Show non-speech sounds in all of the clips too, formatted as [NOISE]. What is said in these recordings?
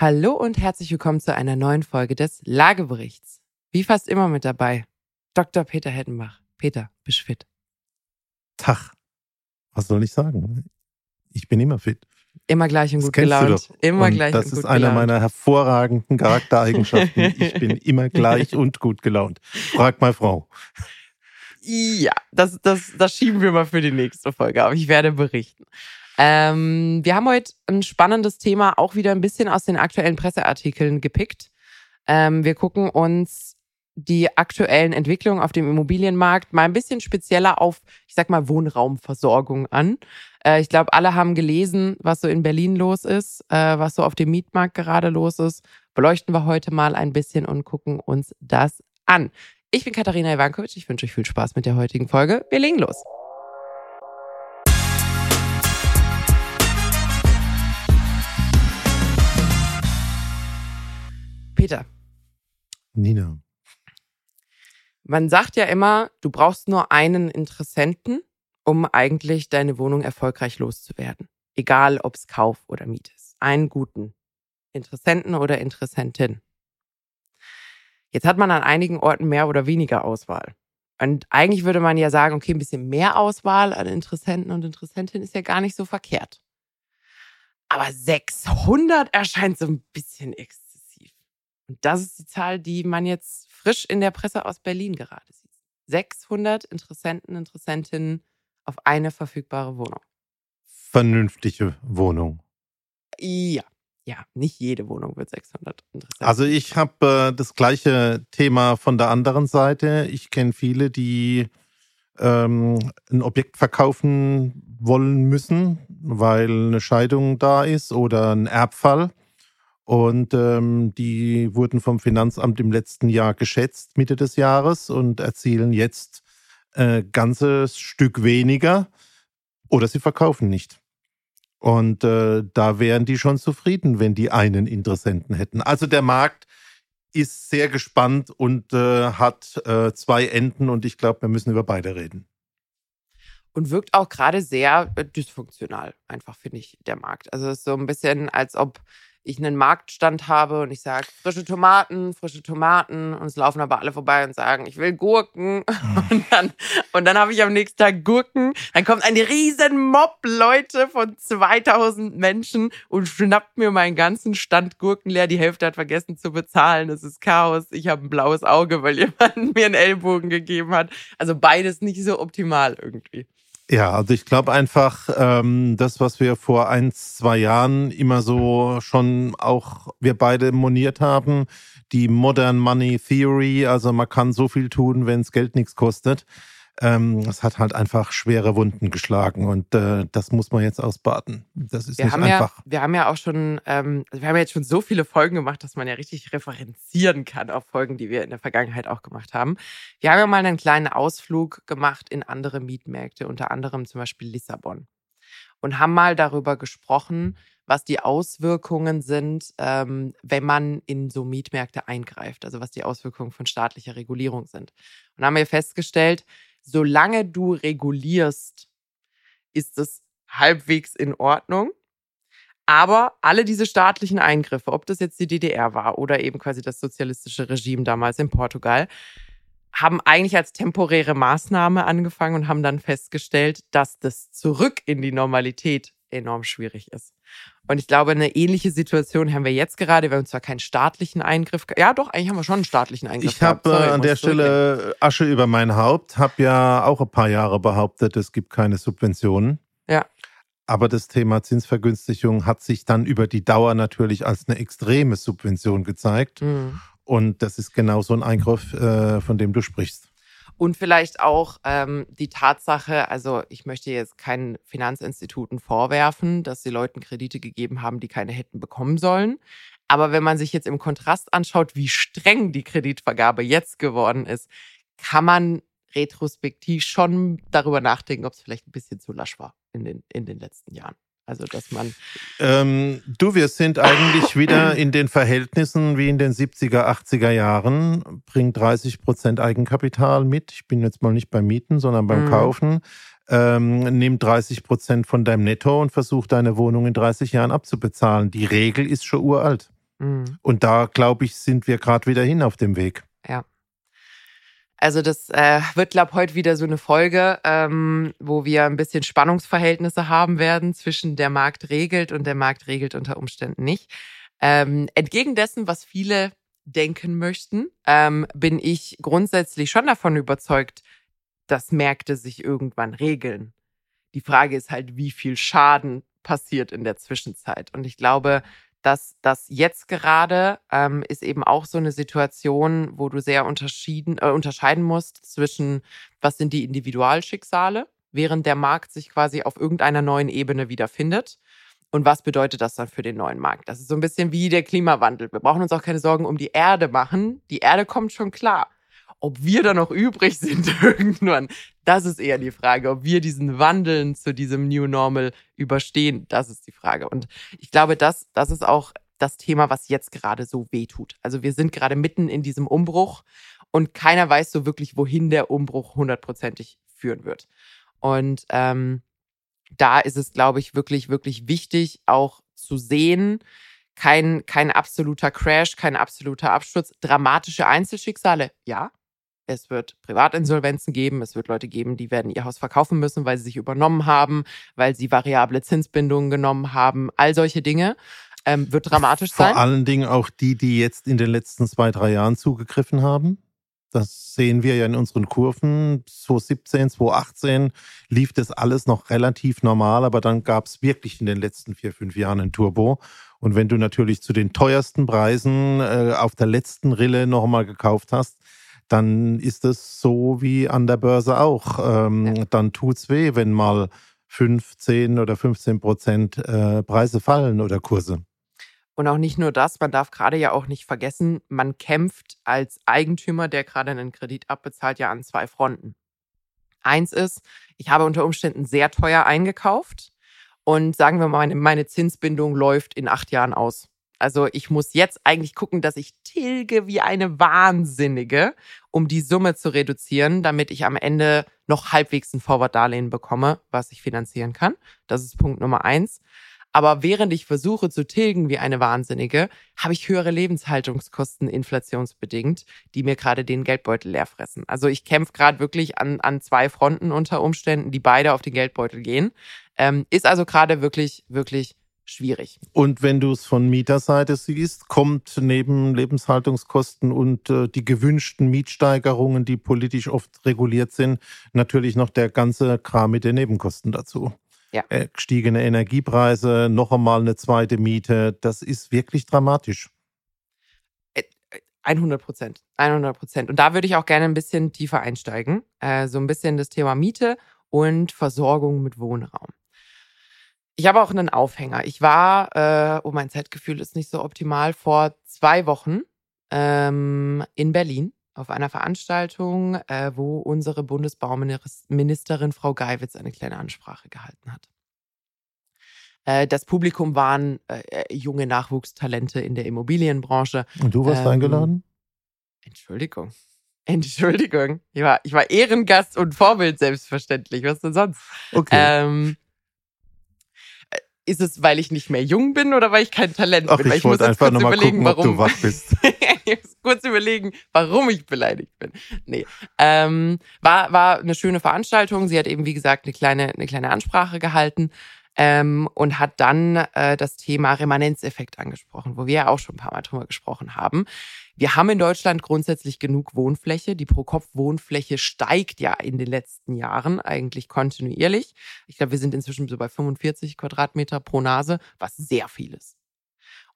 Hallo und herzlich willkommen zu einer neuen Folge des Lageberichts. Wie fast immer mit dabei, Dr. Peter Hettenbach. Peter, bist fit? Tag. Was soll ich sagen? Ich bin immer fit. Immer gleich und Das gut gelaunt. Immer und gleich das und ist gut einer gelaunt. meiner hervorragenden Charaktereigenschaften. [LAUGHS] ich bin immer gleich und gut gelaunt. Frag mal Frau. Ja, das, das, das schieben wir mal für die nächste Folge, aber ich werde berichten. Ähm, wir haben heute ein spannendes Thema, auch wieder ein bisschen aus den aktuellen Presseartikeln gepickt. Ähm, wir gucken uns die aktuellen Entwicklungen auf dem Immobilienmarkt mal ein bisschen spezieller auf, ich sag mal, Wohnraumversorgung an. Äh, ich glaube, alle haben gelesen, was so in Berlin los ist, äh, was so auf dem Mietmarkt gerade los ist. Beleuchten wir heute mal ein bisschen und gucken uns das an. Ich bin Katharina Ivankovic. Ich wünsche euch viel Spaß mit der heutigen Folge. Wir legen los. Peter, Nina. man sagt ja immer, du brauchst nur einen Interessenten, um eigentlich deine Wohnung erfolgreich loszuwerden. Egal, ob es Kauf oder Miete ist. Einen guten Interessenten oder Interessentin. Jetzt hat man an einigen Orten mehr oder weniger Auswahl. Und eigentlich würde man ja sagen, okay, ein bisschen mehr Auswahl an Interessenten und Interessentinnen ist ja gar nicht so verkehrt. Aber 600 erscheint so ein bisschen exzessiv. Und das ist die Zahl, die man jetzt frisch in der Presse aus Berlin gerade sieht. 600 Interessenten, Interessentinnen auf eine verfügbare Wohnung. Vernünftige Wohnung. Ja, ja, nicht jede Wohnung wird 600 Interessenten. Also ich habe äh, das gleiche Thema von der anderen Seite. Ich kenne viele, die ähm, ein Objekt verkaufen wollen müssen, weil eine Scheidung da ist oder ein Erbfall. Und ähm, die wurden vom Finanzamt im letzten Jahr geschätzt, Mitte des Jahres, und erzielen jetzt äh, ganzes Stück weniger oder sie verkaufen nicht. Und äh, da wären die schon zufrieden, wenn die einen Interessenten hätten. Also der Markt ist sehr gespannt und äh, hat äh, zwei Enden und ich glaube, wir müssen über beide reden. und wirkt auch gerade sehr äh, dysfunktional, einfach finde ich, der Markt. Also es ist so ein bisschen, als ob ich einen Marktstand habe und ich sage, frische Tomaten, frische Tomaten und es laufen aber alle vorbei und sagen, ich will Gurken. [LAUGHS] Und dann, und dann habe ich am nächsten Tag Gurken, dann kommt ein riesen Mob Leute von 2000 Menschen und schnappt mir meinen ganzen Stand Gurken leer, die Hälfte hat vergessen zu bezahlen, es ist Chaos, ich habe ein blaues Auge, weil [LAUGHS] jemand mir einen Ellbogen gegeben hat. Also beides nicht so optimal irgendwie. Ja, also ich glaube einfach, ähm, das, was wir vor ein, zwei Jahren immer so schon auch wir beide moniert haben, die Modern Money Theory, also man kann so viel tun, wenn es Geld nichts kostet. Ähm, es hat halt einfach schwere Wunden geschlagen und äh, das muss man jetzt ausbaden. Das ist Wir nicht haben, ja, einfach. wir haben ja auch schon, ähm, wir haben ja jetzt schon so viele Folgen gemacht, dass man ja richtig referenzieren kann auf Folgen, die wir in der Vergangenheit auch gemacht haben. Wir haben ja mal einen kleinen Ausflug gemacht in andere Mietmärkte, unter anderem zum Beispiel Lissabon. Und haben mal darüber gesprochen, was die Auswirkungen sind, ähm, wenn man in so Mietmärkte eingreift, also was die Auswirkungen von staatlicher Regulierung sind. Und haben wir festgestellt, solange du regulierst, ist es halbwegs in Ordnung. Aber alle diese staatlichen Eingriffe, ob das jetzt die DDR war oder eben quasi das sozialistische Regime damals in Portugal, haben eigentlich als temporäre Maßnahme angefangen und haben dann festgestellt, dass das zurück in die Normalität enorm schwierig ist. Und ich glaube, eine ähnliche Situation haben wir jetzt gerade. Wir haben zwar keinen staatlichen Eingriff. Ja, doch, eigentlich haben wir schon einen staatlichen Eingriff. Ich habe äh, an der. Stelle Asche über mein Haupt, habe ja auch ein paar Jahre behauptet, es gibt keine Subventionen. Ja. Aber das Thema Zinsvergünstigung hat sich dann über die Dauer natürlich als eine extreme Subvention gezeigt. Mhm. Und das ist genau so ein Eingriff, äh, von dem du sprichst. Und vielleicht auch ähm, die Tatsache, also ich möchte jetzt keinen Finanzinstituten vorwerfen, dass sie Leuten Kredite gegeben haben, die keine hätten bekommen sollen. Aber wenn man sich jetzt im Kontrast anschaut, wie streng die Kreditvergabe jetzt geworden ist, kann man retrospektiv schon darüber nachdenken, ob es vielleicht ein bisschen zu lasch war in den, in den letzten Jahren. Also, dass man. Ähm, du, wir sind eigentlich wieder in den Verhältnissen wie in den 70er, 80er Jahren. Bring 30 Prozent Eigenkapital mit. Ich bin jetzt mal nicht beim Mieten, sondern beim Mhm. Kaufen. Ähm, nimm 30 Prozent von deinem Netto und versuch deine Wohnung in 30 Jahren abzubezahlen. Die Regel ist schon uralt. Mhm. Und da, glaube ich, sind wir gerade wieder hin auf dem Weg. Ja. Also das äh, wird, glaube heute wieder so eine Folge, ähm, wo wir ein bisschen Spannungsverhältnisse haben werden zwischen der Markt regelt und der Markt regelt unter Umständen nicht. Ähm, entgegen dessen, was viele denken möchten, ähm, bin ich grundsätzlich schon davon überzeugt, dass Märkte sich irgendwann regeln. Die Frage ist halt, wie viel Schaden passiert in der Zwischenzeit. Und ich glaube, dass das jetzt gerade ähm, ist eben auch so eine Situation, wo du sehr unterschieden, äh, unterscheiden musst zwischen, was sind die Individualschicksale, während der Markt sich quasi auf irgendeiner neuen Ebene wiederfindet. Und was bedeutet das dann für den neuen Markt? Das ist so ein bisschen wie der Klimawandel. Wir brauchen uns auch keine Sorgen um die Erde machen. Die Erde kommt schon klar. Ob wir da noch übrig sind [LAUGHS] irgendwann, das ist eher die Frage. Ob wir diesen Wandeln zu diesem New Normal überstehen, das ist die Frage. Und ich glaube, das, das ist auch das Thema, was jetzt gerade so wehtut. Also wir sind gerade mitten in diesem Umbruch und keiner weiß so wirklich, wohin der Umbruch hundertprozentig führen wird. Und ähm, da ist es, glaube ich, wirklich, wirklich wichtig, auch zu sehen, kein, kein absoluter Crash, kein absoluter Absturz, dramatische Einzelschicksale, ja, es wird Privatinsolvenzen geben. Es wird Leute geben, die werden ihr Haus verkaufen müssen, weil sie sich übernommen haben, weil sie variable Zinsbindungen genommen haben. All solche Dinge. Ähm, wird dramatisch Vor sein. Vor allen Dingen auch die, die jetzt in den letzten zwei, drei Jahren zugegriffen haben. Das sehen wir ja in unseren Kurven. 2017, 2018 lief das alles noch relativ normal, aber dann gab es wirklich in den letzten vier, fünf Jahren ein Turbo. Und wenn du natürlich zu den teuersten Preisen äh, auf der letzten Rille nochmal gekauft hast, dann ist es so wie an der Börse auch. Ähm, ja. Dann tut's weh, wenn mal 15 oder 15 Prozent äh, Preise fallen oder Kurse. Und auch nicht nur das, man darf gerade ja auch nicht vergessen, man kämpft als Eigentümer, der gerade einen Kredit abbezahlt, ja an zwei Fronten. Eins ist, ich habe unter Umständen sehr teuer eingekauft und sagen wir mal, meine, meine Zinsbindung läuft in acht Jahren aus. Also ich muss jetzt eigentlich gucken, dass ich tilge wie eine Wahnsinnige, um die Summe zu reduzieren, damit ich am Ende noch halbwegs ein Forward-Darlehen bekomme, was ich finanzieren kann. Das ist Punkt Nummer eins. Aber während ich versuche zu tilgen wie eine Wahnsinnige, habe ich höhere Lebenshaltungskosten inflationsbedingt, die mir gerade den Geldbeutel leer fressen. Also ich kämpfe gerade wirklich an, an zwei Fronten unter Umständen, die beide auf den Geldbeutel gehen. Ähm, ist also gerade wirklich, wirklich schwierig. Und wenn du es von Mieterseite siehst, kommt neben Lebenshaltungskosten und äh, die gewünschten Mietsteigerungen, die politisch oft reguliert sind, natürlich noch der ganze Kram mit den Nebenkosten dazu. Ja. Äh, gestiegene Energiepreise, noch einmal eine zweite Miete, das ist wirklich dramatisch. 100 äh, Prozent, 100 Prozent. Und da würde ich auch gerne ein bisschen tiefer einsteigen. Äh, so ein bisschen das Thema Miete und Versorgung mit Wohnraum. Ich habe auch einen Aufhänger. Ich war, äh, oh, mein Zeitgefühl ist nicht so optimal, vor zwei Wochen ähm, in Berlin auf einer Veranstaltung, äh, wo unsere Bundesbauministerin Frau Geiwitz eine kleine Ansprache gehalten hat. Äh, das Publikum waren äh, junge Nachwuchstalente in der Immobilienbranche. Und du warst ähm, eingeladen? Entschuldigung. [LAUGHS] Entschuldigung. Ich war, ich war Ehrengast und Vorbild, selbstverständlich. Was denn sonst? Okay. Ähm, ist es, weil ich nicht mehr jung bin oder weil ich kein Talent Ach, bin? Ich, ich wollte einfach nochmal gucken, warum. ob du wach bist. [LAUGHS] ich muss kurz überlegen, warum ich beleidigt bin. Nee. Ähm, war, war eine schöne Veranstaltung. Sie hat eben, wie gesagt, eine kleine, eine kleine Ansprache gehalten ähm, und hat dann äh, das Thema Remanenzeffekt angesprochen, wo wir ja auch schon ein paar Mal drüber gesprochen haben. Wir haben in Deutschland grundsätzlich genug Wohnfläche. Die Pro-Kopf-Wohnfläche steigt ja in den letzten Jahren eigentlich kontinuierlich. Ich glaube, wir sind inzwischen so bei 45 Quadratmeter pro Nase, was sehr viel ist.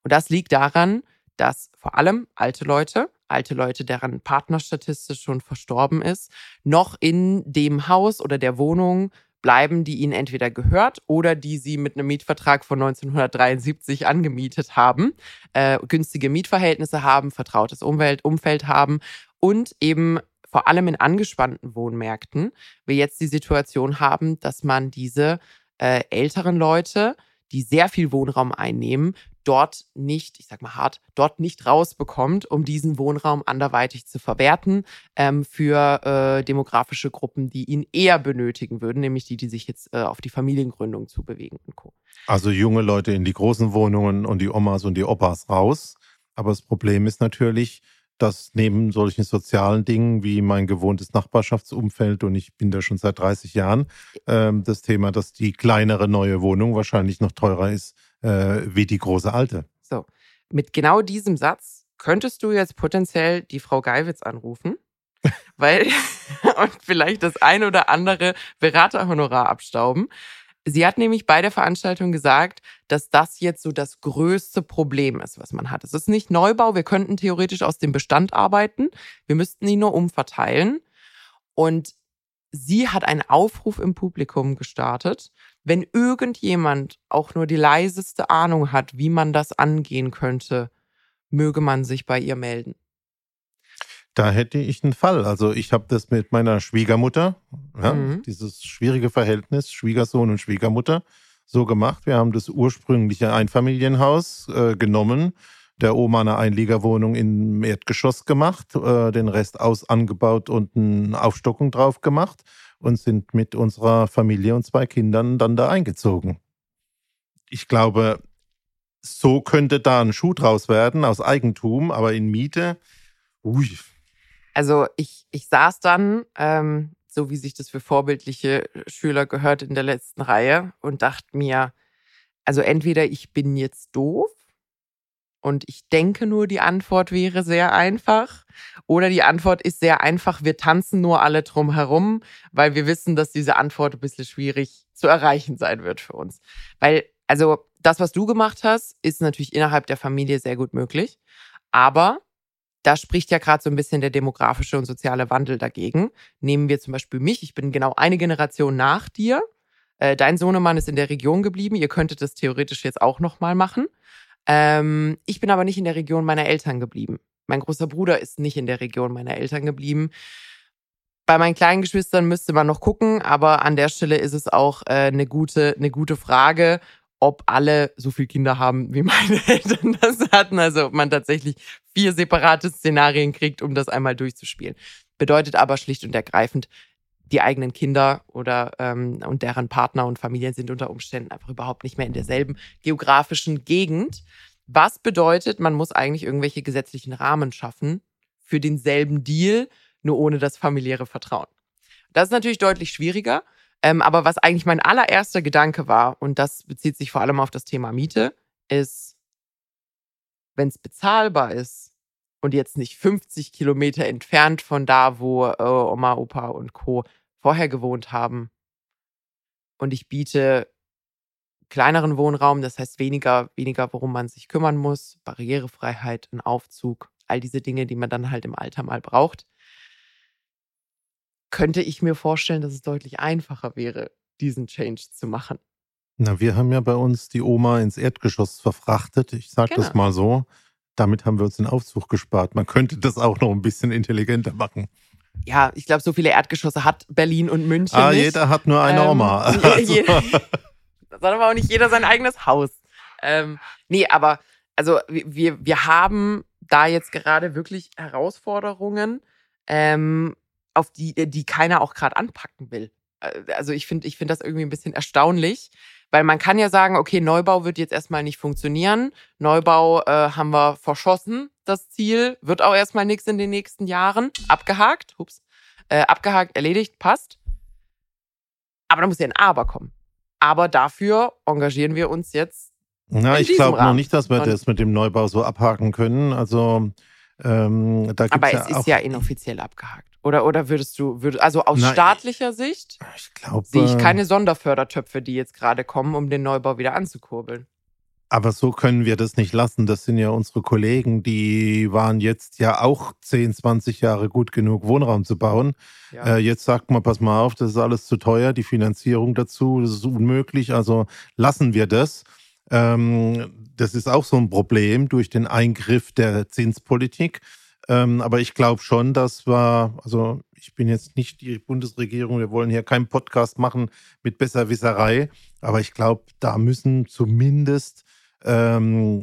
Und das liegt daran, dass vor allem alte Leute, alte Leute, deren Partner statistisch schon verstorben ist, noch in dem Haus oder der Wohnung bleiben, die ihnen entweder gehört oder die sie mit einem Mietvertrag von 1973 angemietet haben, äh, günstige Mietverhältnisse haben, vertrautes Umwelt, Umfeld haben und eben vor allem in angespannten Wohnmärkten wir jetzt die Situation haben, dass man diese äh, älteren Leute, die sehr viel Wohnraum einnehmen, dort nicht, ich sag mal hart, dort nicht rausbekommt, um diesen Wohnraum anderweitig zu verwerten ähm, für äh, demografische Gruppen, die ihn eher benötigen würden, nämlich die, die sich jetzt äh, auf die Familiengründung zubewegen und Co. Also junge Leute in die großen Wohnungen und die Omas und die Opas raus. Aber das Problem ist natürlich, dass neben solchen sozialen Dingen wie mein gewohntes Nachbarschaftsumfeld und ich bin da schon seit 30 Jahren, ähm, das Thema, dass die kleinere neue Wohnung wahrscheinlich noch teurer ist äh, wie die große alte. So, mit genau diesem Satz könntest du jetzt potenziell die Frau Geiwitz anrufen, weil [LAUGHS] und vielleicht das ein oder andere Beraterhonorar abstauben. Sie hat nämlich bei der Veranstaltung gesagt, dass das jetzt so das größte Problem ist, was man hat. Es ist nicht Neubau. Wir könnten theoretisch aus dem Bestand arbeiten. Wir müssten ihn nur umverteilen. Und sie hat einen Aufruf im Publikum gestartet. Wenn irgendjemand auch nur die leiseste Ahnung hat, wie man das angehen könnte, möge man sich bei ihr melden. Da hätte ich einen Fall. Also ich habe das mit meiner Schwiegermutter, ja, mhm. dieses schwierige Verhältnis Schwiegersohn und Schwiegermutter, so gemacht. Wir haben das ursprüngliche Einfamilienhaus äh, genommen, der Oma eine Einliegerwohnung im Erdgeschoss gemacht, äh, den Rest aus angebaut und eine Aufstockung drauf gemacht und sind mit unserer Familie und zwei Kindern dann da eingezogen. Ich glaube, so könnte da ein Schuh draus werden aus Eigentum, aber in Miete, ui, also ich, ich saß dann, ähm, so wie sich das für vorbildliche Schüler gehört in der letzten Reihe und dachte mir, also entweder ich bin jetzt doof und ich denke nur, die Antwort wäre sehr einfach. Oder die Antwort ist sehr einfach, wir tanzen nur alle drum herum, weil wir wissen, dass diese Antwort ein bisschen schwierig zu erreichen sein wird für uns. Weil, also das, was du gemacht hast, ist natürlich innerhalb der Familie sehr gut möglich. Aber da spricht ja gerade so ein bisschen der demografische und soziale Wandel dagegen. Nehmen wir zum Beispiel mich, ich bin genau eine Generation nach dir. Äh, dein Sohnemann ist in der Region geblieben. Ihr könntet das theoretisch jetzt auch nochmal machen. Ähm, ich bin aber nicht in der Region meiner Eltern geblieben. Mein großer Bruder ist nicht in der Region meiner Eltern geblieben. Bei meinen kleinen Geschwistern müsste man noch gucken, aber an der Stelle ist es auch äh, eine gute, eine gute Frage, ob alle so viele Kinder haben, wie meine [LAUGHS] Eltern das hatten. Also ob man tatsächlich vier separate Szenarien kriegt, um das einmal durchzuspielen. Bedeutet aber schlicht und ergreifend, die eigenen Kinder oder ähm, und deren Partner und Familien sind unter Umständen einfach überhaupt nicht mehr in derselben geografischen Gegend. Was bedeutet, man muss eigentlich irgendwelche gesetzlichen Rahmen schaffen für denselben Deal, nur ohne das familiäre Vertrauen. Das ist natürlich deutlich schwieriger. Ähm, aber was eigentlich mein allererster Gedanke war, und das bezieht sich vor allem auf das Thema Miete, ist, wenn es bezahlbar ist und jetzt nicht 50 Kilometer entfernt von da, wo äh, Oma, Opa und Co. vorher gewohnt haben, und ich biete kleineren Wohnraum, das heißt weniger, weniger, worum man sich kümmern muss, Barrierefreiheit, ein Aufzug, all diese Dinge, die man dann halt im Alter mal braucht, könnte ich mir vorstellen, dass es deutlich einfacher wäre, diesen Change zu machen. Na, wir haben ja bei uns die Oma ins Erdgeschoss verfrachtet. Ich sage genau. das mal so. Damit haben wir uns den Aufzug gespart. Man könnte das auch noch ein bisschen intelligenter machen. Ja, ich glaube, so viele Erdgeschosse hat Berlin und München. Ah, nicht. jeder hat nur eine ähm, Oma. [LAUGHS] Also. [LAUGHS] das hat aber auch nicht jeder sein eigenes Haus. Ähm, nee, aber also wir, wir haben da jetzt gerade wirklich Herausforderungen. Ähm, auf die, äh, die keiner auch gerade anpacken will. Äh, also ich finde ich finde das irgendwie ein bisschen erstaunlich, weil man kann ja sagen, okay, Neubau wird jetzt erstmal nicht funktionieren. Neubau äh, haben wir verschossen, das Ziel. Wird auch erstmal nichts in den nächsten Jahren. Abgehakt, ups, äh, abgehakt, erledigt, passt. Aber da muss ja ein Aber kommen. Aber dafür engagieren wir uns jetzt. Na, ich glaube noch nicht, dass wir das mit dem Neubau so abhaken können. Also ähm, da gibt's Aber es ja ist ja inoffiziell abgehakt. Oder, oder würdest du, würd, also aus Na, staatlicher Sicht ich glaub, sehe ich keine Sonderfördertöpfe, die jetzt gerade kommen, um den Neubau wieder anzukurbeln. Aber so können wir das nicht lassen. Das sind ja unsere Kollegen, die waren jetzt ja auch 10, 20 Jahre gut genug, Wohnraum zu bauen. Ja. Äh, jetzt sagt man, pass mal auf, das ist alles zu teuer, die Finanzierung dazu, das ist unmöglich, also lassen wir das. Ähm, das ist auch so ein Problem durch den Eingriff der Zinspolitik. Ähm, aber ich glaube schon, dass wir, also ich bin jetzt nicht die Bundesregierung, wir wollen hier keinen Podcast machen mit Besserwisserei, aber ich glaube, da müssen zumindest ähm,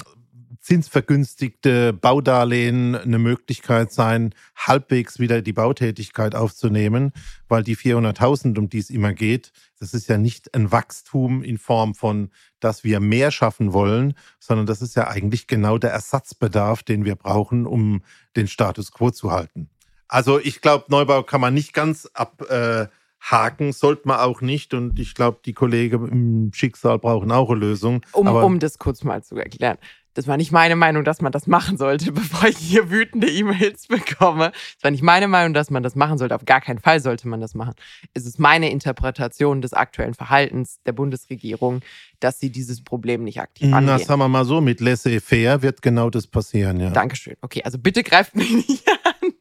zinsvergünstigte Baudarlehen eine Möglichkeit sein, halbwegs wieder die Bautätigkeit aufzunehmen, weil die 400.000, um die es immer geht, das ist ja nicht ein Wachstum in Form von, dass wir mehr schaffen wollen, sondern das ist ja eigentlich genau der Ersatzbedarf, den wir brauchen, um den Status quo zu halten. Also ich glaube, Neubau kann man nicht ganz abhaken, sollte man auch nicht. Und ich glaube, die Kollegen im Schicksal brauchen auch eine Lösung. Um, um das kurz mal zu erklären das war nicht meine Meinung, dass man das machen sollte, [LAUGHS] bevor ich hier wütende E-Mails bekomme. Das war nicht meine Meinung, dass man das machen sollte. Auf gar keinen Fall sollte man das machen. Es ist meine Interpretation des aktuellen Verhaltens der Bundesregierung, dass sie dieses Problem nicht aktiv angehen. Na, sagen wir mal so, mit laissez-faire wird genau das passieren, ja. Dankeschön. Okay, also bitte greift mich [LAUGHS] nicht an.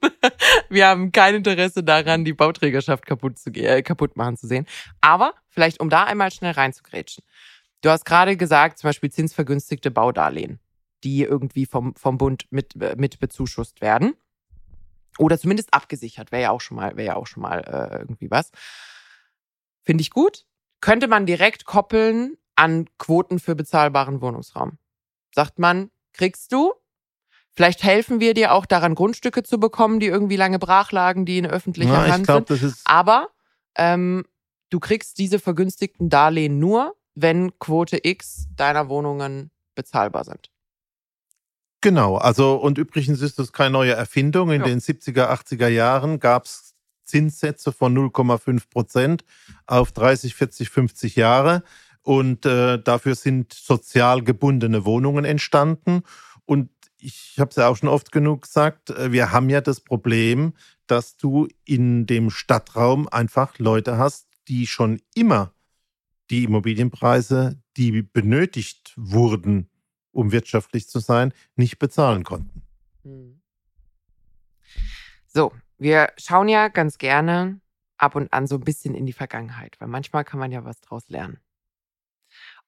Wir haben kein Interesse daran, die Bauträgerschaft kaputt, zu, äh, kaputt machen zu sehen. Aber vielleicht, um da einmal schnell reinzugrätschen. Du hast gerade gesagt, zum Beispiel zinsvergünstigte Baudarlehen, die irgendwie vom, vom Bund mit, mit bezuschusst werden. Oder zumindest abgesichert, wäre ja auch schon mal, wäre ja auch schon mal äh, irgendwie was. Finde ich gut. Könnte man direkt koppeln an Quoten für bezahlbaren Wohnungsraum. Sagt man, kriegst du? Vielleicht helfen wir dir auch daran, Grundstücke zu bekommen, die irgendwie lange brach lagen, die in öffentlicher Na, Hand glaub, sind. Aber ähm, du kriegst diese vergünstigten Darlehen nur, wenn Quote X deiner Wohnungen bezahlbar sind. Genau, also und übrigens ist das keine neue Erfindung. In ja. den 70er, 80er Jahren gab es Zinssätze von 0,5 Prozent auf 30, 40, 50 Jahre. Und äh, dafür sind sozial gebundene Wohnungen entstanden. Und ich habe es ja auch schon oft genug gesagt, äh, wir haben ja das Problem, dass du in dem Stadtraum einfach Leute hast, die schon immer die Immobilienpreise, die benötigt wurden, um wirtschaftlich zu sein, nicht bezahlen konnten. Hm. So, wir schauen ja ganz gerne ab und an so ein bisschen in die Vergangenheit, weil manchmal kann man ja was draus lernen.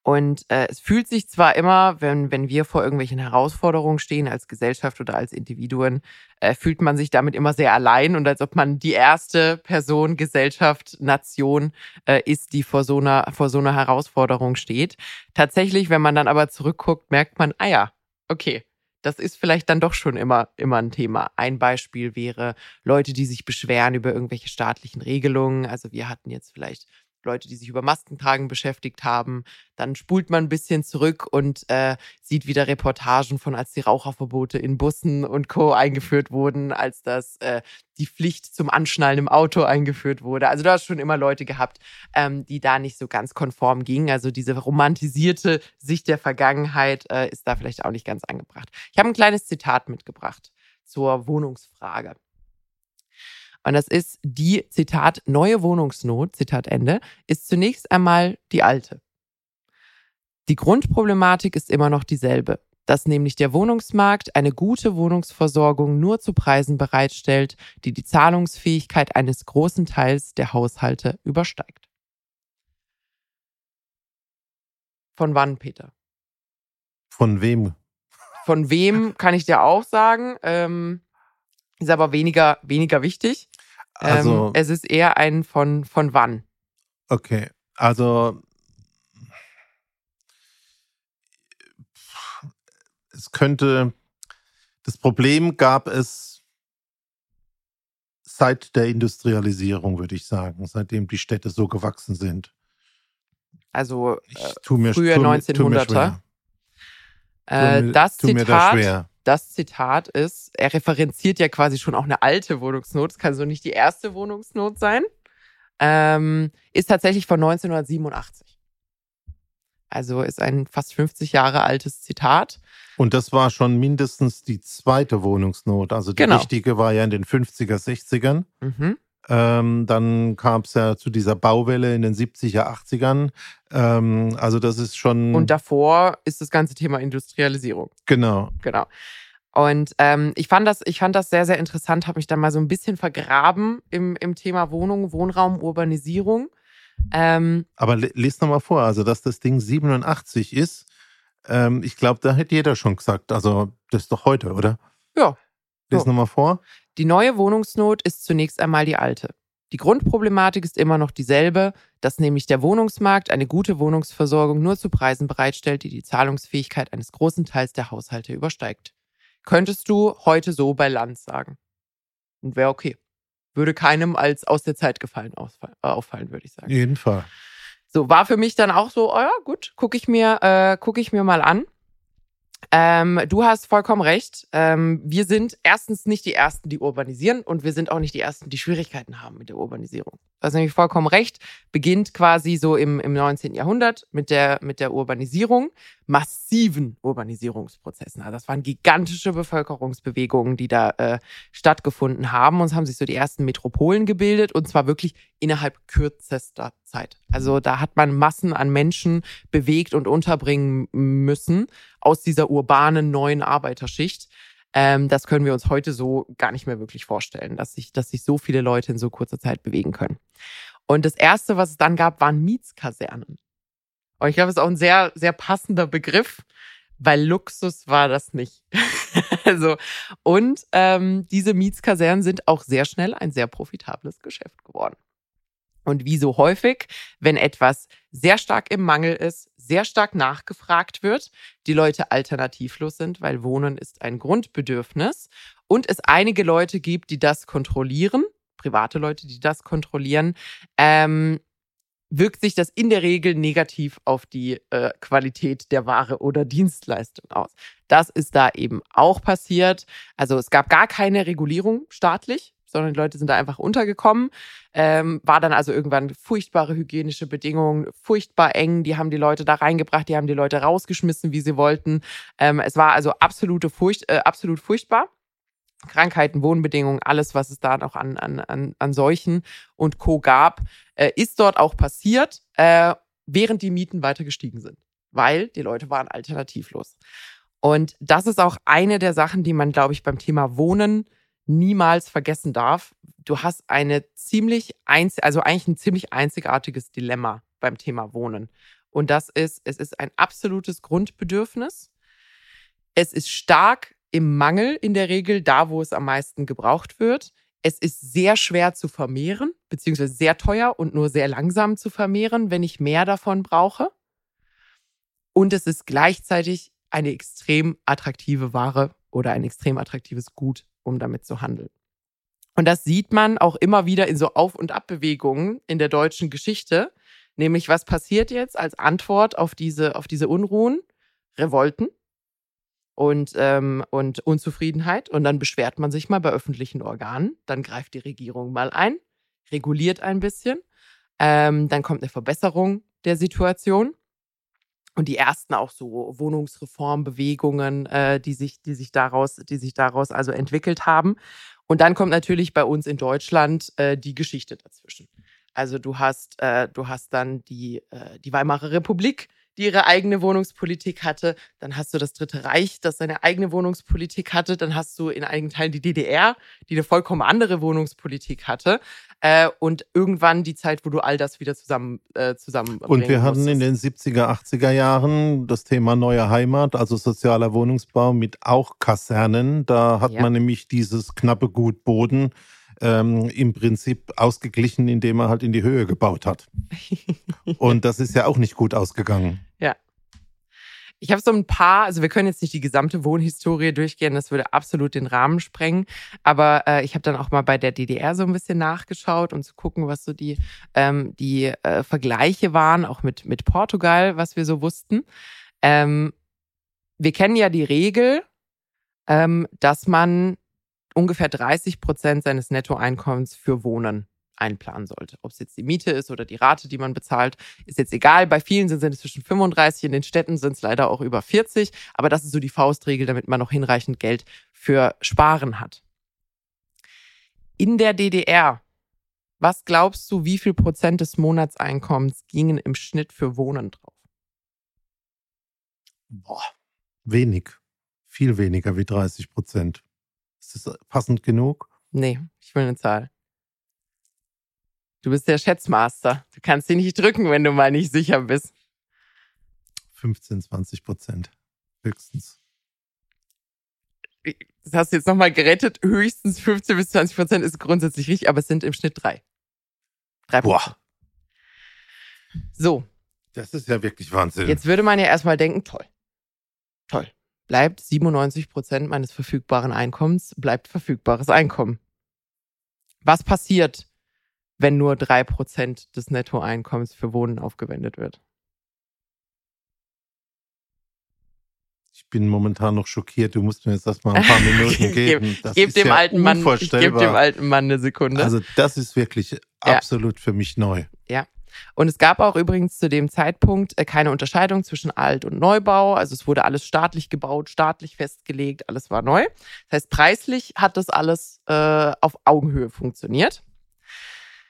Und äh, es fühlt sich zwar immer, wenn, wenn wir vor irgendwelchen Herausforderungen stehen als Gesellschaft oder als Individuen, äh, fühlt man sich damit immer sehr allein und als ob man die erste Person, Gesellschaft, Nation äh, ist, die vor so, einer, vor so einer Herausforderung steht. Tatsächlich, wenn man dann aber zurückguckt, merkt man, ah ja, okay, das ist vielleicht dann doch schon immer, immer ein Thema. Ein Beispiel wäre Leute, die sich beschweren über irgendwelche staatlichen Regelungen. Also wir hatten jetzt vielleicht Leute, die sich über Maskentragen beschäftigt haben. Dann spult man ein bisschen zurück und äh, sieht wieder Reportagen von, als die Raucherverbote in Bussen und Co. eingeführt wurden, als das äh, die Pflicht zum Anschnallen im Auto eingeführt wurde. Also du hast schon immer Leute gehabt, ähm, die da nicht so ganz konform gingen. Also diese romantisierte Sicht der Vergangenheit äh, ist da vielleicht auch nicht ganz angebracht. Ich habe ein kleines Zitat mitgebracht zur Wohnungsfrage. Und das ist die, Zitat, neue Wohnungsnot, Zitat Ende, ist zunächst einmal die alte. Die Grundproblematik ist immer noch dieselbe, dass nämlich der Wohnungsmarkt eine gute Wohnungsversorgung nur zu Preisen bereitstellt, die die Zahlungsfähigkeit eines großen Teils der Haushalte übersteigt. Von wann, Peter? Von wem? Von wem kann ich dir auch sagen. Ähm, ist aber weniger, weniger wichtig. Also, ähm, es ist eher ein von, von wann. Okay, also es könnte, das Problem gab es seit der Industrialisierung, würde ich sagen, seitdem die Städte so gewachsen sind. Also äh, mir, früher 1900er. Äh, das Zitat, das Zitat ist, er referenziert ja quasi schon auch eine alte Wohnungsnot, es kann so nicht die erste Wohnungsnot sein, ähm, ist tatsächlich von 1987. Also ist ein fast 50 Jahre altes Zitat. Und das war schon mindestens die zweite Wohnungsnot. Also die genau. richtige war ja in den 50er, 60ern. Mhm. Ähm, dann kam es ja zu dieser Bauwelle in den 70er, 80ern. Ähm, also das ist schon. Und davor ist das ganze Thema Industrialisierung. Genau. Genau. Und ähm, ich fand das, ich fand das sehr, sehr interessant, habe mich da mal so ein bisschen vergraben im, im Thema Wohnung, Wohnraum, Urbanisierung. Ähm, Aber lest nochmal vor, also dass das Ding 87 ist, ähm, ich glaube, da hätte jeder schon gesagt, also das ist doch heute, oder? Ja. Lies so. nochmal vor. Die neue Wohnungsnot ist zunächst einmal die alte. Die Grundproblematik ist immer noch dieselbe, dass nämlich der Wohnungsmarkt eine gute Wohnungsversorgung nur zu Preisen bereitstellt, die die Zahlungsfähigkeit eines großen Teils der Haushalte übersteigt. Könntest du heute so bei Land sagen. Und wäre okay. Würde keinem als aus der Zeit gefallen äh, auffallen, würde ich sagen. Jeden Fall. So, war für mich dann auch so, oh ja, gut, gucke ich mir, äh, gucke ich mir mal an. Ähm, du hast vollkommen recht. Ähm, wir sind erstens nicht die Ersten, die urbanisieren und wir sind auch nicht die Ersten, die Schwierigkeiten haben mit der Urbanisierung. Du hast nämlich vollkommen recht. Beginnt quasi so im, im 19. Jahrhundert mit der, mit der Urbanisierung, massiven Urbanisierungsprozessen. Also das waren gigantische Bevölkerungsbewegungen, die da äh, stattgefunden haben. Und es haben sich so die ersten Metropolen gebildet und zwar wirklich innerhalb kürzester Zeit. Also da hat man Massen an Menschen bewegt und unterbringen müssen aus dieser urbanen neuen Arbeiterschicht. Ähm, das können wir uns heute so gar nicht mehr wirklich vorstellen, dass sich, dass sich so viele Leute in so kurzer Zeit bewegen können. Und das erste, was es dann gab, waren Mietskasernen. Und ich glaube, das ist auch ein sehr, sehr passender Begriff, weil Luxus war das nicht. [LAUGHS] also, und ähm, diese Mietskasernen sind auch sehr schnell ein sehr profitables Geschäft geworden. Und wie so häufig, wenn etwas sehr stark im Mangel ist, sehr stark nachgefragt wird, die Leute alternativlos sind, weil Wohnen ist ein Grundbedürfnis und es einige Leute gibt, die das kontrollieren, private Leute, die das kontrollieren, ähm, wirkt sich das in der Regel negativ auf die äh, Qualität der Ware oder Dienstleistung aus. Das ist da eben auch passiert. Also es gab gar keine Regulierung staatlich sondern die Leute sind da einfach untergekommen. Ähm, war dann also irgendwann furchtbare hygienische Bedingungen, furchtbar eng. Die haben die Leute da reingebracht, die haben die Leute rausgeschmissen, wie sie wollten. Ähm, es war also absolute Furcht, äh, absolut furchtbar. Krankheiten, Wohnbedingungen, alles, was es da noch an, an, an, an Seuchen und Co. gab, äh, ist dort auch passiert, äh, während die Mieten weiter gestiegen sind, weil die Leute waren alternativlos. Und das ist auch eine der Sachen, die man, glaube ich, beim Thema Wohnen niemals vergessen darf. Du hast eine ziemlich einz also eigentlich ein ziemlich einzigartiges Dilemma beim Thema Wohnen. Und das ist, es ist ein absolutes Grundbedürfnis. Es ist stark im Mangel in der Regel, da wo es am meisten gebraucht wird. Es ist sehr schwer zu vermehren, beziehungsweise sehr teuer und nur sehr langsam zu vermehren, wenn ich mehr davon brauche. Und es ist gleichzeitig eine extrem attraktive Ware oder ein extrem attraktives Gut um damit zu handeln. Und das sieht man auch immer wieder in so Auf- und Abbewegungen in der deutschen Geschichte. Nämlich, was passiert jetzt als Antwort auf diese, auf diese Unruhen? Revolten und, ähm, und Unzufriedenheit. Und dann beschwert man sich mal bei öffentlichen Organen. Dann greift die Regierung mal ein, reguliert ein bisschen. Ähm, dann kommt eine Verbesserung der Situation und die ersten auch so Wohnungsreformbewegungen, äh, die sich, die sich daraus, die sich daraus also entwickelt haben. Und dann kommt natürlich bei uns in Deutschland äh, die Geschichte dazwischen. Also du hast, äh, du hast dann die, äh, die Weimarer Republik, die ihre eigene Wohnungspolitik hatte. Dann hast du das Dritte Reich, das seine eigene Wohnungspolitik hatte. Dann hast du in einigen Teilen die DDR, die eine vollkommen andere Wohnungspolitik hatte. Äh, und irgendwann die Zeit, wo du all das wieder zusammen äh, zusammen Und wir hatten in den 70er, 80er Jahren das Thema neue Heimat, also sozialer Wohnungsbau mit auch Kasernen. Da hat ja. man nämlich dieses knappe Gut Boden ähm, im Prinzip ausgeglichen, indem er halt in die Höhe gebaut hat. [LAUGHS] Und das ist ja auch nicht gut ausgegangen. Ja. Ich habe so ein paar, also wir können jetzt nicht die gesamte Wohnhistorie durchgehen, das würde absolut den Rahmen sprengen. Aber äh, ich habe dann auch mal bei der DDR so ein bisschen nachgeschaut und zu gucken, was so die, ähm, die äh, Vergleiche waren, auch mit, mit Portugal, was wir so wussten. Ähm, wir kennen ja die Regel, ähm, dass man ungefähr 30 Prozent seines Nettoeinkommens für Wohnen einplanen sollte. Ob es jetzt die Miete ist oder die Rate, die man bezahlt, ist jetzt egal. Bei vielen sind es zwischen 35, in den Städten sind es leider auch über 40. Aber das ist so die Faustregel, damit man noch hinreichend Geld für Sparen hat. In der DDR, was glaubst du, wie viel Prozent des Monatseinkommens gingen im Schnitt für Wohnen drauf? Boah, wenig. Viel weniger wie 30 Prozent. Ist das passend genug? Nee, ich will eine Zahl. Du bist der Schätzmaster. Du kannst sie nicht drücken, wenn du mal nicht sicher bist. 15, 20 Prozent. Höchstens. Das hast du jetzt nochmal gerettet. Höchstens 15 bis 20 Prozent ist grundsätzlich richtig, aber es sind im Schnitt drei. 3%. Boah. So. Das ist ja wirklich Wahnsinn. Jetzt würde man ja erstmal denken, toll. Toll. Bleibt 97 Prozent meines verfügbaren Einkommens, bleibt verfügbares Einkommen. Was passiert, wenn nur drei Prozent des Nettoeinkommens für Wohnen aufgewendet wird? Ich bin momentan noch schockiert. Du musst mir jetzt erstmal ein paar [LAUGHS] Minuten geben. Das geb dem, ja alten Mann, ich gebe dem alten Mann eine Sekunde. Also das ist wirklich absolut ja. für mich neu. Ja. Und es gab auch übrigens zu dem Zeitpunkt äh, keine Unterscheidung zwischen Alt- und Neubau. Also es wurde alles staatlich gebaut, staatlich festgelegt, alles war neu. Das heißt, preislich hat das alles äh, auf Augenhöhe funktioniert.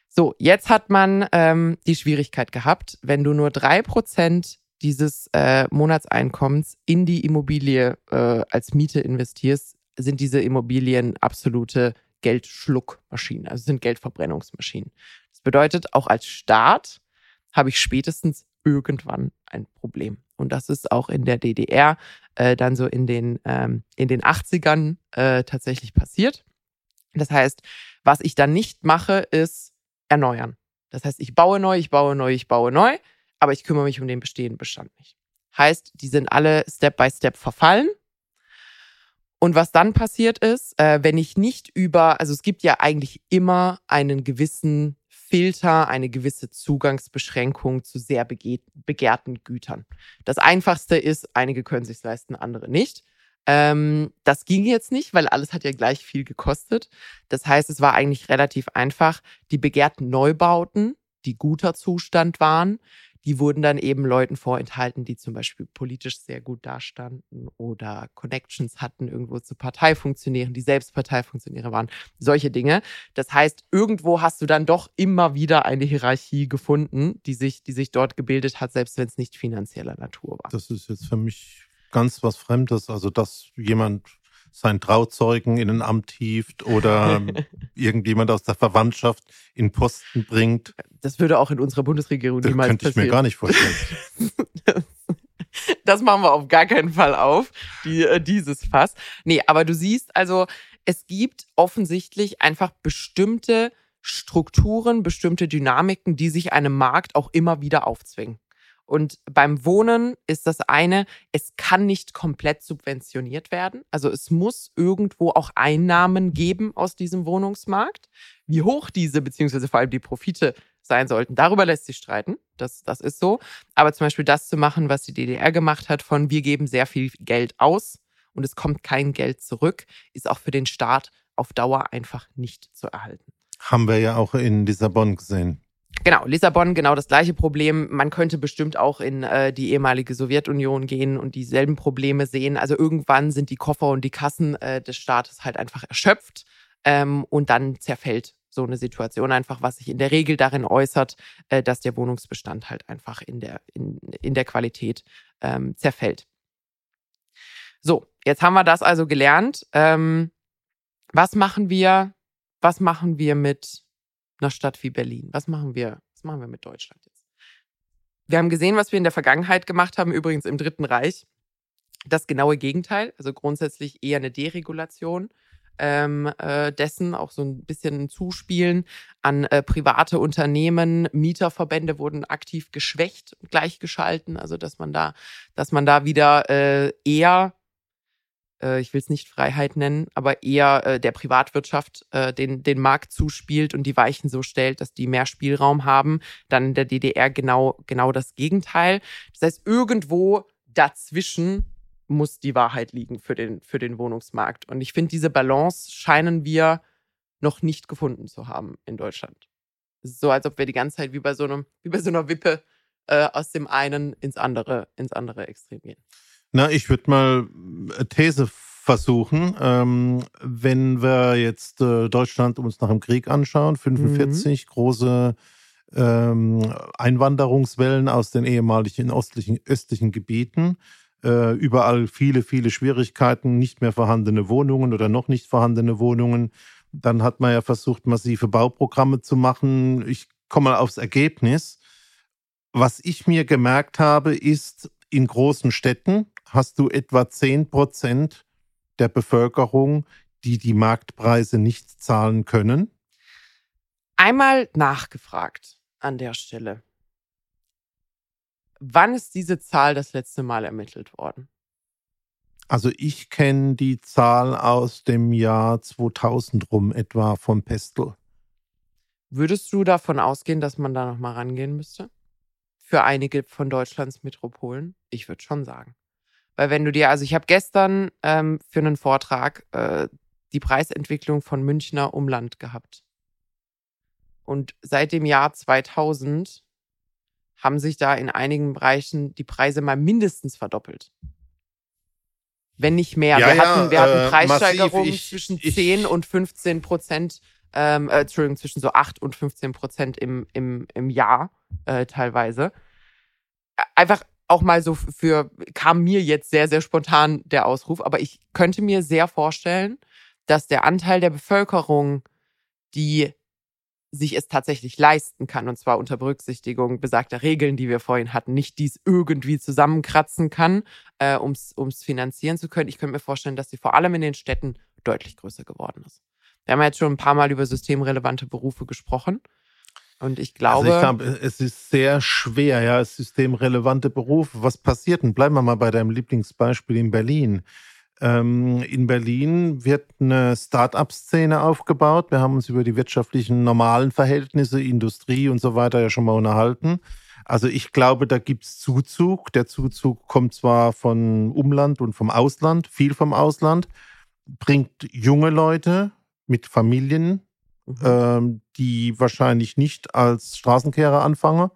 So, jetzt hat man ähm, die Schwierigkeit gehabt, wenn du nur drei Prozent dieses äh, Monatseinkommens in die Immobilie äh, als Miete investierst, sind diese Immobilien absolute Geldschluckmaschinen, also sind Geldverbrennungsmaschinen. Bedeutet, auch als Staat habe ich spätestens irgendwann ein Problem. Und das ist auch in der DDR äh, dann so in den, ähm, in den 80ern äh, tatsächlich passiert. Das heißt, was ich dann nicht mache, ist erneuern. Das heißt, ich baue neu, ich baue neu, ich baue neu aber ich kümmere mich um den bestehenden Bestand nicht. Heißt, die sind alle Step by Step verfallen. Und was dann passiert ist, äh, wenn ich nicht über, also es gibt ja eigentlich immer einen gewissen Filter, eine gewisse Zugangsbeschränkung zu sehr begehrten Gütern. Das einfachste ist, einige können sich leisten, andere nicht. Ähm, das ging jetzt nicht, weil alles hat ja gleich viel gekostet. Das heißt, es war eigentlich relativ einfach. Die begehrten Neubauten, die guter Zustand waren, die wurden dann eben Leuten vorenthalten, die zum Beispiel politisch sehr gut dastanden oder Connections hatten irgendwo zu Parteifunktionären, die selbst Parteifunktionäre waren, solche Dinge. Das heißt, irgendwo hast du dann doch immer wieder eine Hierarchie gefunden, die sich, die sich dort gebildet hat, selbst wenn es nicht finanzieller Natur war. Das ist jetzt für mich ganz was Fremdes, also dass jemand seinen Trauzeugen in ein Amt hieft oder [LAUGHS] irgendjemand aus der Verwandtschaft in Posten bringt. Das würde auch in unserer Bundesregierung das niemals könnte ich passieren. mir gar nicht vorstellen. [LAUGHS] das machen wir auf gar keinen Fall auf, die, äh, dieses Fass. Nee, aber du siehst also, es gibt offensichtlich einfach bestimmte Strukturen, bestimmte Dynamiken, die sich einem Markt auch immer wieder aufzwingen. Und beim Wohnen ist das eine, es kann nicht komplett subventioniert werden. Also es muss irgendwo auch Einnahmen geben aus diesem Wohnungsmarkt. Wie hoch diese, beziehungsweise vor allem die Profite sein sollten, darüber lässt sich streiten. Das, das ist so. Aber zum Beispiel das zu machen, was die DDR gemacht hat, von wir geben sehr viel Geld aus und es kommt kein Geld zurück, ist auch für den Staat auf Dauer einfach nicht zu erhalten. Haben wir ja auch in Lissabon gesehen. Genau, Lissabon, genau das gleiche Problem. Man könnte bestimmt auch in äh, die ehemalige Sowjetunion gehen und dieselben Probleme sehen. Also irgendwann sind die Koffer und die Kassen äh, des Staates halt einfach erschöpft ähm, und dann zerfällt so eine Situation einfach, was sich in der Regel darin äußert, äh, dass der Wohnungsbestand halt einfach in der, in, in der Qualität ähm, zerfällt. So, jetzt haben wir das also gelernt. Ähm, was machen wir? Was machen wir mit einer Stadt wie Berlin? Was machen wir? Was machen wir mit Deutschland jetzt? Wir haben gesehen, was wir in der Vergangenheit gemacht haben, übrigens im Dritten Reich. Das genaue Gegenteil, also grundsätzlich eher eine Deregulation ähm, äh, dessen, auch so ein bisschen ein Zuspielen an äh, private Unternehmen. Mieterverbände wurden aktiv geschwächt, gleichgeschalten, also dass man da, dass man da wieder äh, eher äh, ich will es nicht Freiheit nennen, aber eher äh, der Privatwirtschaft äh, den, den Markt zuspielt und die Weichen so stellt, dass die mehr Spielraum haben. Dann in der DDR genau, genau das Gegenteil. Das heißt, irgendwo dazwischen muss die Wahrheit liegen für den, für den Wohnungsmarkt. Und ich finde, diese Balance scheinen wir noch nicht gefunden zu haben in Deutschland. So, als ob wir die ganze Zeit wie bei so, einem, wie bei so einer Wippe äh, aus dem einen ins andere, ins andere Extrem gehen. Na, ich würde mal eine These versuchen. Ähm, wenn wir jetzt äh, Deutschland uns nach dem Krieg anschauen, 45 mhm. große ähm, Einwanderungswellen aus den ehemaligen östlichen, östlichen Gebieten, äh, überall viele, viele Schwierigkeiten, nicht mehr vorhandene Wohnungen oder noch nicht vorhandene Wohnungen. Dann hat man ja versucht, massive Bauprogramme zu machen. Ich komme mal aufs Ergebnis. Was ich mir gemerkt habe, ist, in großen Städten hast du etwa 10 Prozent der Bevölkerung, die die Marktpreise nicht zahlen können. Einmal nachgefragt an der Stelle. Wann ist diese Zahl das letzte Mal ermittelt worden? Also ich kenne die Zahl aus dem Jahr 2000 rum etwa vom Pestel. Würdest du davon ausgehen, dass man da noch mal rangehen müsste? Für einige von Deutschlands Metropolen? Ich würde schon sagen. Weil wenn du dir, also ich habe gestern ähm, für einen Vortrag äh, die Preisentwicklung von Münchner Umland gehabt. Und seit dem Jahr 2000 haben sich da in einigen Bereichen die Preise mal mindestens verdoppelt. Wenn nicht mehr. Ja, wir ja, hatten, wir hatten äh, Preissteigerungen massiv. Ich- zwischen ich- 10 und 15 Prozent, ähm, äh, Entschuldigung, zwischen so 8 und 15 Prozent im, im, im Jahr äh, teilweise. Ä- Einfach auch mal so für, kam mir jetzt sehr, sehr spontan der Ausruf, aber ich könnte mir sehr vorstellen, dass der Anteil der Bevölkerung, die sich es tatsächlich leisten kann, und zwar unter Berücksichtigung besagter Regeln, die wir vorhin hatten, nicht dies irgendwie zusammenkratzen kann, äh, um es finanzieren zu können. Ich könnte mir vorstellen, dass sie vor allem in den Städten deutlich größer geworden ist. Wir haben jetzt schon ein paar Mal über systemrelevante Berufe gesprochen. Und ich glaube, also ich glaube, es ist sehr schwer, ja, systemrelevante Berufe. Was passiert denn? Bleiben wir mal bei deinem Lieblingsbeispiel in Berlin. Ähm, in Berlin wird eine Start-up-Szene aufgebaut. Wir haben uns über die wirtschaftlichen normalen Verhältnisse, Industrie und so weiter ja schon mal unterhalten. Also ich glaube, da gibt es Zuzug. Der Zuzug kommt zwar von Umland und vom Ausland, viel vom Ausland, bringt junge Leute mit Familien, Mhm. ähm, die wahrscheinlich nicht als Straßenkehrer anfangen,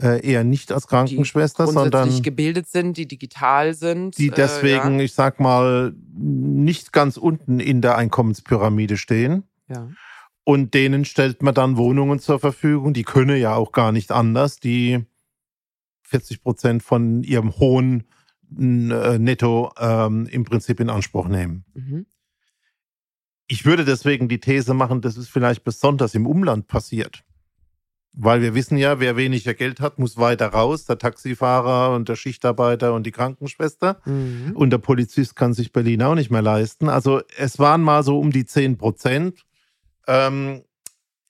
äh, eher nicht als Krankenschwester, grundsätzlich sondern gebildet sind, die digital sind. die äh, deswegen, ich sag mal, nicht ganz unten in der Einkommenspyramide stehen. ja. Ja. Und denen stellt man dann Wohnungen zur Verfügung. Die können ja auch gar nicht anders. Die 40 Prozent von ihrem hohen äh, Netto ähm, im Prinzip in Anspruch nehmen. Mhm. Ich würde deswegen die These machen, das ist vielleicht besonders im Umland passiert. Weil wir wissen ja, wer weniger Geld hat, muss weiter raus. Der Taxifahrer und der Schichtarbeiter und die Krankenschwester. Mhm. Und der Polizist kann sich Berlin auch nicht mehr leisten. Also es waren mal so um die 10 Prozent. Ähm,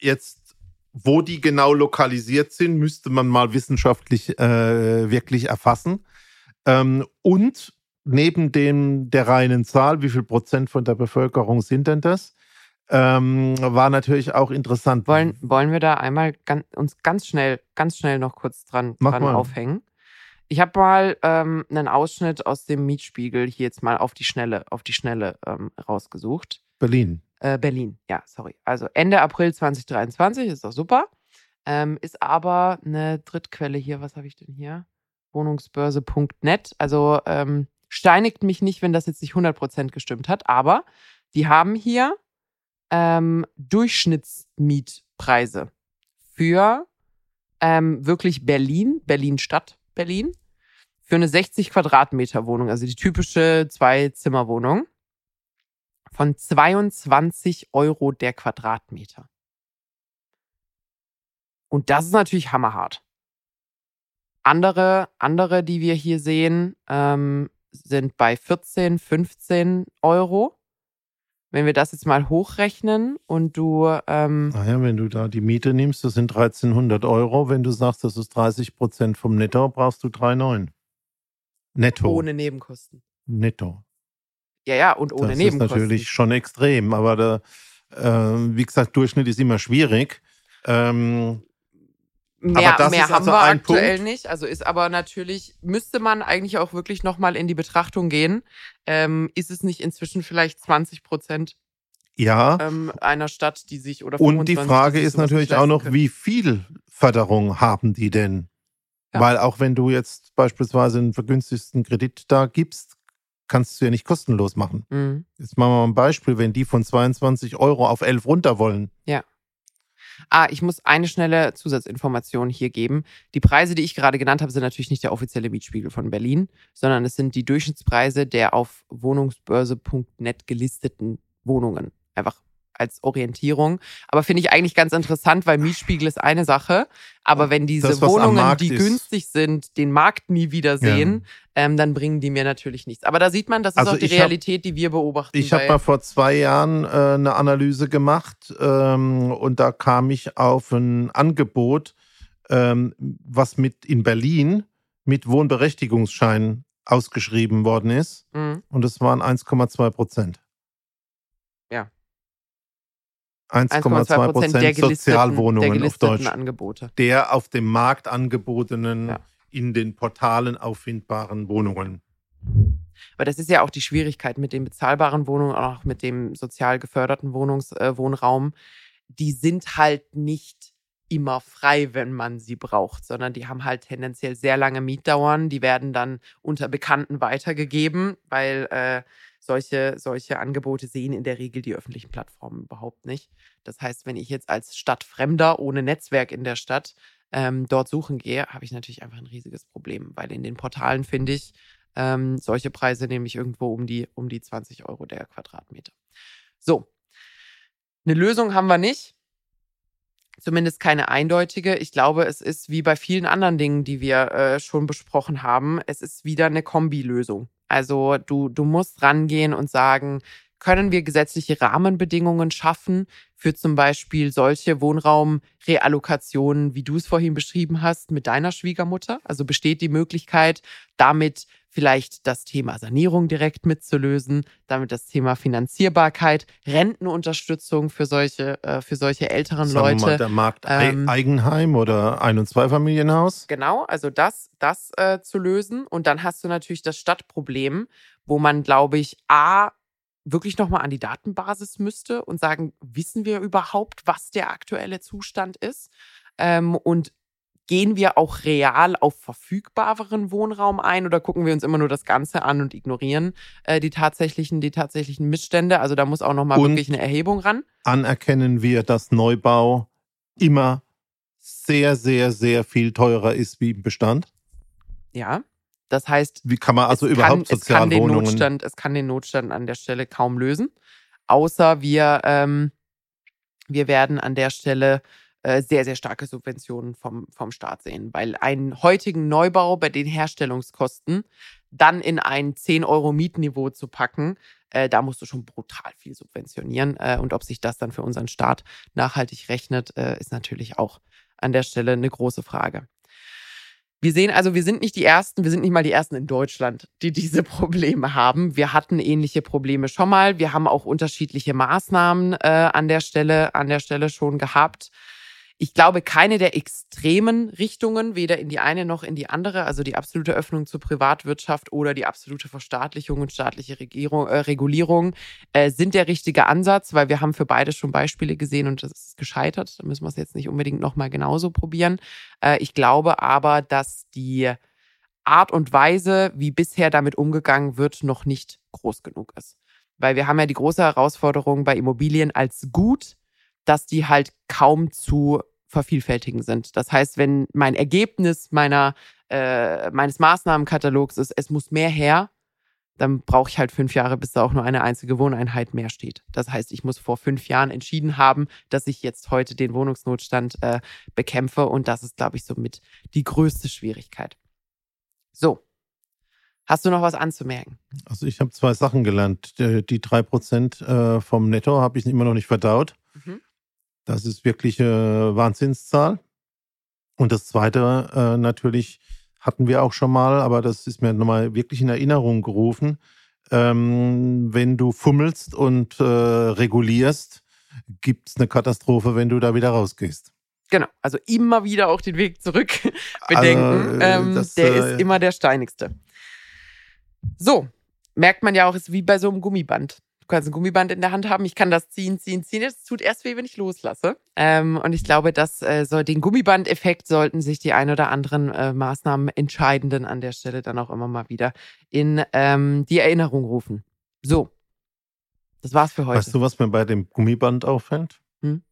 jetzt, wo die genau lokalisiert sind, müsste man mal wissenschaftlich äh, wirklich erfassen. Ähm, und neben dem der reinen Zahl, wie viel Prozent von der Bevölkerung sind denn das, ähm, war natürlich auch interessant. Wollen, wollen wir da einmal ganz, uns ganz schnell, ganz schnell noch kurz dran, dran aufhängen? Ich habe mal ähm, einen Ausschnitt aus dem Mietspiegel hier jetzt mal auf die Schnelle, auf die Schnelle ähm, rausgesucht. Berlin. Äh, Berlin, ja, sorry. Also Ende April 2023 ist doch super. Ähm, ist aber eine Drittquelle hier. Was habe ich denn hier? Wohnungsbörse.net. Also ähm, steinigt mich nicht, wenn das jetzt nicht 100% gestimmt hat. Aber die haben hier ähm, Durchschnittsmietpreise für ähm, wirklich Berlin, Berlin-Stadt, Berlin, für eine 60 Quadratmeter Wohnung, also die typische Zwei-Zimmer-Wohnung, von 22 Euro der Quadratmeter. Und das ist natürlich hammerhart. Andere, andere, die wir hier sehen, ähm, sind bei 14, 15 Euro. Wenn wir das jetzt mal hochrechnen und du ähm, Naja, wenn du da die Miete nimmst, das sind 1300 Euro. Wenn du sagst, das ist 30 Prozent vom Netto, brauchst du 3,9. Netto. ohne Nebenkosten. Netto. Ja, ja, und ohne das Nebenkosten. ist natürlich schon extrem, aber da, äh, wie gesagt, Durchschnitt ist immer schwierig. Ähm, Mehr, mehr haben also wir aktuell Punkt. nicht. Also ist aber natürlich, müsste man eigentlich auch wirklich nochmal in die Betrachtung gehen. Ähm, ist es nicht inzwischen vielleicht 20 Prozent ja, ähm, einer Stadt, die sich oder und die 25, Frage die ist natürlich auch noch, können. wie viel Förderung haben die denn? Ja. Weil auch wenn du jetzt beispielsweise einen vergünstigsten Kredit da gibst, kannst du ja nicht kostenlos machen. Mhm. Jetzt machen wir mal ein Beispiel, wenn die von 22 Euro auf 11 runter wollen. Ah, ich muss eine schnelle Zusatzinformation hier geben. Die Preise, die ich gerade genannt habe, sind natürlich nicht der offizielle Mietspiegel von Berlin, sondern es sind die Durchschnittspreise der auf wohnungsbörse.net gelisteten Wohnungen. Einfach als Orientierung. Aber finde ich eigentlich ganz interessant, weil Mietspiegel ist eine Sache. Aber wenn diese Das, Wohnungen, die ist. günstig sind, den Markt nie wieder sehen, ähm, dann bringen die mir natürlich nichts. Aber da sieht man, das ist Also auch die ich hab- Realität, die wir beobachten. Ich habe mal vor zwei Jahren äh, eine Analyse gemacht ähm, und da kam ich auf ein Angebot, ähm, was mit in Berlin mit Wohnberechtigungsschein ausgeschrieben worden ist Mhm. und es waren 1,2 Prozent. Ja. 1,2 1,2 Prozent gelisteten, der Sozialwohnungen auf Deutsch. Angebote. Der auf dem Markt angebotenen, Ja. in den Portalen auffindbaren Wohnungen. Aber das ist ja auch die Schwierigkeit mit den bezahlbaren Wohnungen, auch mit dem sozial geförderten Wohnungs äh, Wohnraum. Die sind halt nicht immer frei, wenn man sie braucht, sondern die haben halt tendenziell sehr lange Mietdauern. Die werden dann unter Bekannten weitergegeben, weil äh, solche, solche Angebote sehen in der Regel die öffentlichen Plattformen überhaupt nicht. Das heißt, wenn ich jetzt als Stadtfremder ohne Netzwerk in der Stadt ähm, dort suchen gehe, habe ich natürlich einfach ein riesiges Problem, weil in den Portalen finde ich, ähm, solche Preise nämlich irgendwo um die, um die 20 Euro der Quadratmeter. So. Eine Lösung haben wir nicht. Zumindest keine eindeutige. Ich glaube, es ist wie bei vielen anderen Dingen, die wir äh, schon besprochen haben, es ist wieder eine Kombilösung. Also du, du musst rangehen und sagen, können wir gesetzliche Rahmenbedingungen schaffen für zum Beispiel solche Wohnraumreallokationen, wie du es vorhin beschrieben hast, mit deiner Schwiegermutter? Also besteht die Möglichkeit, damit vielleicht das Thema Sanierung direkt mitzulösen, damit das Thema Finanzierbarkeit, Rentenunterstützung für solche, äh, für solche älteren Sagen wir mal, Leute. der Markt ähm, Eigenheim oder Ein- und Zweifamilienhaus. Genau, also das, das äh, zu lösen. Und dann hast du natürlich das Stadtproblem, wo man, glaube ich, A, wirklich nochmal an die Datenbasis müsste und sagen, wissen wir überhaupt, was der aktuelle Zustand ist? Ähm, und gehen wir auch real auf verfügbaren Wohnraum ein oder gucken wir uns immer nur das Ganze an und ignorieren äh, die tatsächlichen, die tatsächlichen Missstände? Also da muss auch nochmal wirklich eine Erhebung ran. anerkennen wir, dass Neubau immer sehr, sehr, sehr viel teurer ist wie im Bestand? Ja. Das heißt, Wie kann man also es überhaupt kann, es kann den? Notstand, es kann den Notstand an der Stelle kaum lösen, außer wir ähm, wir werden an der Stelle äh, sehr sehr starke Subventionen vom vom Staat sehen, weil einen heutigen Neubau bei den Herstellungskosten dann in ein 10 Euro Mietniveau zu packen, äh, da musst du schon brutal viel subventionieren äh, und ob sich das dann für unseren Staat nachhaltig rechnet, äh, ist natürlich auch an der Stelle eine große Frage. Wir sehen also, wir sind nicht die Ersten, wir sind nicht mal die Ersten in Deutschland, die diese [LAUGHS] Probleme haben. Wir hatten ähnliche Probleme schon mal. Wir haben auch unterschiedliche Maßnahmen äh, an der Stelle, an der Stelle schon gehabt. Ich glaube, keine der extremen Richtungen, weder in die eine noch in die andere, also die absolute Öffnung zur Privatwirtschaft oder die absolute Verstaatlichung und staatliche Regierung, äh, Regulierung, äh, sind der richtige Ansatz, weil wir haben für beide schon Beispiele gesehen und das ist gescheitert. Da müssen wir es jetzt nicht unbedingt nochmal genauso probieren. Äh, ich glaube aber, dass die Art und Weise, wie bisher damit umgegangen wird, noch nicht groß genug ist. Weil wir haben ja die große Herausforderung bei Immobilien als gut, dass die halt kaum zu vervielfältigen sind. Das heißt, wenn mein Ergebnis meiner, äh, meines Maßnahmenkatalogs ist, es muss mehr her, dann brauche ich halt fünf Jahre, bis da auch nur eine einzige Wohneinheit mehr steht. Das heißt, ich muss vor fünf Jahren entschieden haben, dass ich jetzt heute den Wohnungsnotstand äh, bekämpfe. Und das ist, glaube ich, somit die größte Schwierigkeit. So. Hast du noch was anzumerken? Also ich habe zwei Sachen gelernt. Die drei Prozent äh, vom Netto habe ich immer noch nicht verdaut. Mhm. Das ist wirklich eine Wahnsinnszahl. Und das Zweite äh, natürlich hatten wir auch schon mal, aber das ist mir nochmal wirklich in Erinnerung gerufen. Ähm, wenn du fummelst und äh, regulierst, gibt es eine Katastrophe, wenn du da wieder rausgehst. Genau. Also immer wieder auch den Weg zurück [LAUGHS] bedenken. äh, ähm, das, der äh, ist immer der steinigste. So. Merkt man ja auch, ist wie bei so einem Gummiband. Du kannst ein Gummiband in der Hand haben, ich kann das ziehen, ziehen, ziehen. Es tut erst weh, wenn ich loslasse. Ähm, und ich glaube, dass äh, so den Gummibandeffekt sollten sich die ein oder anderen äh, Maßnahmen entscheidenden an der Stelle dann auch immer mal wieder in ähm, die Erinnerung rufen. So. Das war's für heute. Weißt du, was mir bei dem Gummiband auffällt? Hm?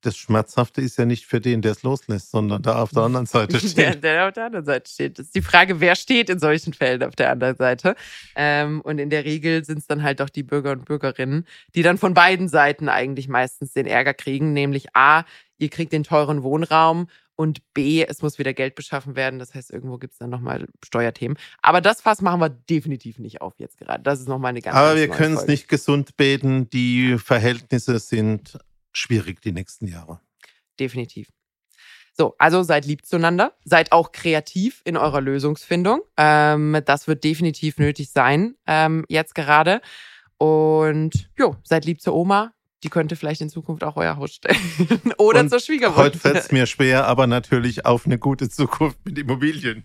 Das Schmerzhafte ist ja nicht für den, der es loslässt, sondern da auf der anderen [LAUGHS] Seite steht. Der, der auf der anderen Seite steht. Das ist die Frage, wer steht in solchen Fällen auf der anderen Seite. Ähm, und in der Regel sind es dann halt doch die Bürger und Bürgerinnen, die dann von beiden Seiten eigentlich meistens den Ärger kriegen, nämlich A, ihr kriegt den teuren Wohnraum und B, es muss wieder Geld beschaffen werden. Das heißt, irgendwo gibt es dann nochmal Steuerthemen. Aber das Fass machen wir definitiv nicht auf jetzt gerade. Das ist nochmal eine ganz Aber wir können es nicht gesund beten. Die Verhältnisse sind schwierig die nächsten Jahre. Definitiv. So, also seid lieb zueinander, seid auch kreativ in eurer Lösungsfindung. Ähm, das wird definitiv nötig sein ähm, jetzt gerade. Und jo, seid lieb zur Oma, die könnte vielleicht in Zukunft auch euer Haus stellen. [LAUGHS] Oder Und zur Schwiegermutter. Heute fällt es mir schwer, aber natürlich auf eine gute Zukunft mit Immobilien.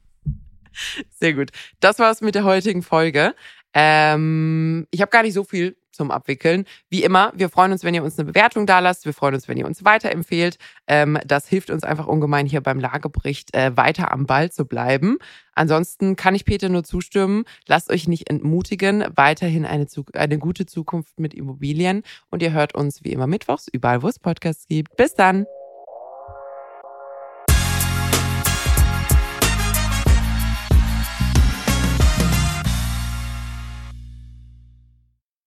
Sehr gut. Das war's mit der heutigen Folge. Ähm, ich habe gar nicht so viel zum Abwickeln. Wie immer, wir freuen uns, wenn ihr uns eine Bewertung da lasst. Wir freuen uns, wenn ihr uns weiterempfehlt. Ähm, das hilft uns einfach ungemein hier beim Lagebericht äh, weiter am Ball zu bleiben. Ansonsten kann ich Peter nur zustimmen. Lasst euch nicht entmutigen. Weiterhin eine, eine gute Zukunft mit Immobilien. Und ihr hört uns wie immer mittwochs, überall wo es Podcasts gibt. Bis dann.